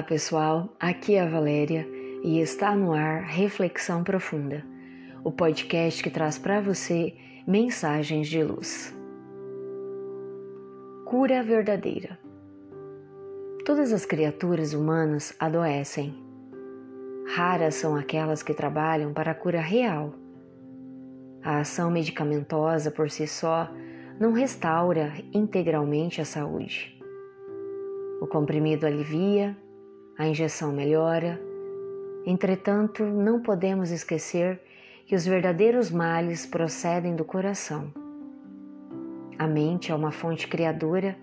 Olá pessoal, aqui é a Valéria e está no ar Reflexão Profunda, o podcast que traz para você mensagens de luz. Cura verdadeira. Todas as criaturas humanas adoecem. Raras são aquelas que trabalham para a cura real. A ação medicamentosa por si só não restaura integralmente a saúde. O comprimido alivia, a injeção melhora. Entretanto, não podemos esquecer que os verdadeiros males procedem do coração. A mente é uma fonte criadora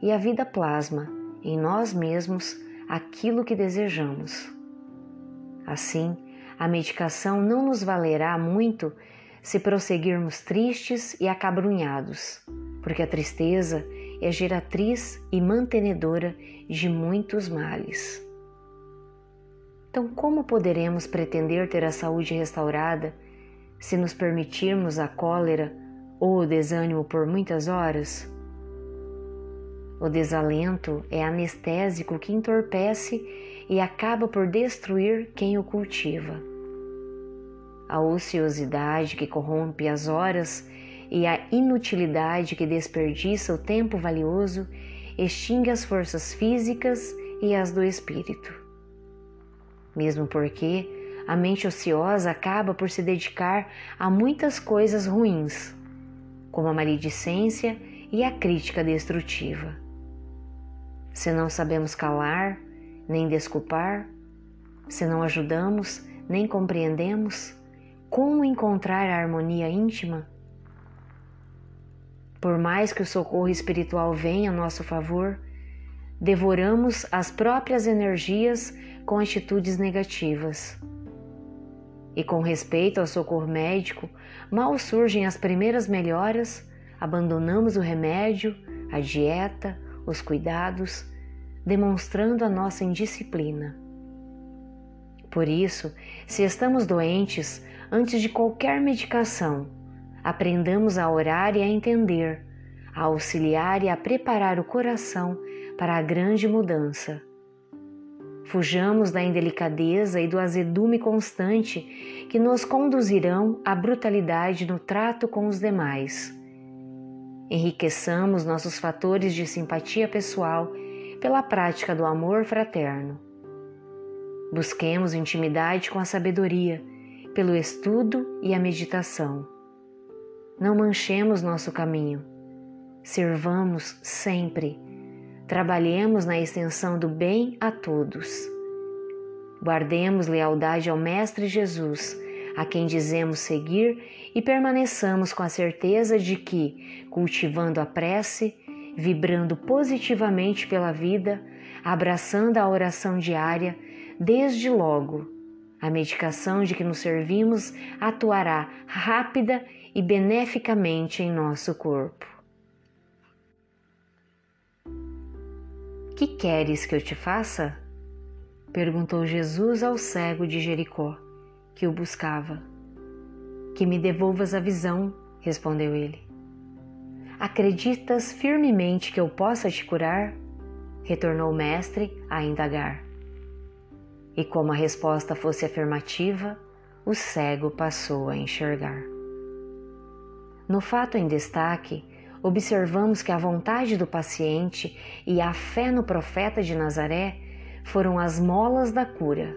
e a vida plasma em nós mesmos aquilo que desejamos. Assim, a medicação não nos valerá muito se prosseguirmos tristes e acabrunhados, porque a tristeza é geratriz e mantenedora de muitos males. Então, como poderemos pretender ter a saúde restaurada se nos permitirmos a cólera ou o desânimo por muitas horas? O desalento é anestésico que entorpece e acaba por destruir quem o cultiva. A ociosidade que corrompe as horas e a inutilidade que desperdiça o tempo valioso extingue as forças físicas e as do espírito. Mesmo porque a mente ociosa acaba por se dedicar a muitas coisas ruins, como a maledicência e a crítica destrutiva. Se não sabemos calar, nem desculpar, se não ajudamos, nem compreendemos, como encontrar a harmonia íntima? Por mais que o socorro espiritual venha a nosso favor, devoramos as próprias energias com atitudes negativas. E com respeito ao socorro médico, mal surgem as primeiras melhoras, abandonamos o remédio, a dieta, os cuidados, demonstrando a nossa indisciplina. Por isso, se estamos doentes, antes de qualquer medicação, aprendamos a orar e a entender, a auxiliar e a preparar o coração para a grande mudança. Fujamos da indelicadeza e do azedume constante que nos conduzirão à brutalidade no trato com os demais. Enriqueçamos nossos fatores de simpatia pessoal pela prática do amor fraterno. Busquemos intimidade com a sabedoria, pelo estudo e a meditação. Não manchemos nosso caminho. Servamos sempre. Trabalhemos na extensão do bem a todos. Guardemos lealdade ao Mestre Jesus, a quem dizemos seguir, e permaneçamos com a certeza de que, cultivando a prece, vibrando positivamente pela vida, abraçando a oração diária, desde logo, a medicação de que nos servimos atuará rápida e beneficamente em nosso corpo. Que queres que eu te faça? perguntou Jesus ao cego de Jericó, que o buscava. Que me devolvas a visão, respondeu ele. Acreditas firmemente que eu possa te curar? retornou o mestre a indagar. E como a resposta fosse afirmativa, o cego passou a enxergar. No fato em destaque, observamos que a vontade do paciente e a fé no profeta de Nazaré foram as molas da cura.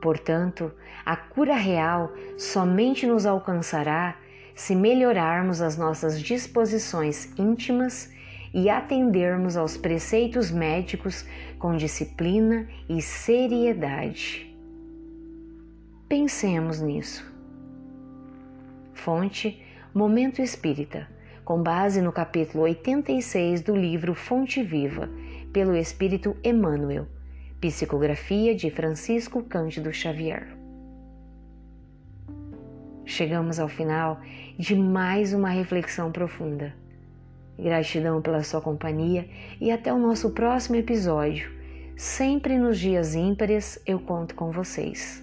Portanto, a cura real somente nos alcançará se melhorarmos as nossas disposições íntimas e atendermos aos preceitos médicos com disciplina e seriedade. Pensemos nisso. Fonte Momento Espírita, com base no capítulo 86 do livro Fonte Viva, pelo Espírito Emmanuel, psicografia de Francisco Cândido Xavier. Chegamos ao final de mais uma reflexão profunda. Gratidão pela sua companhia e até o nosso próximo episódio. Sempre nos dias ímpares eu conto com vocês.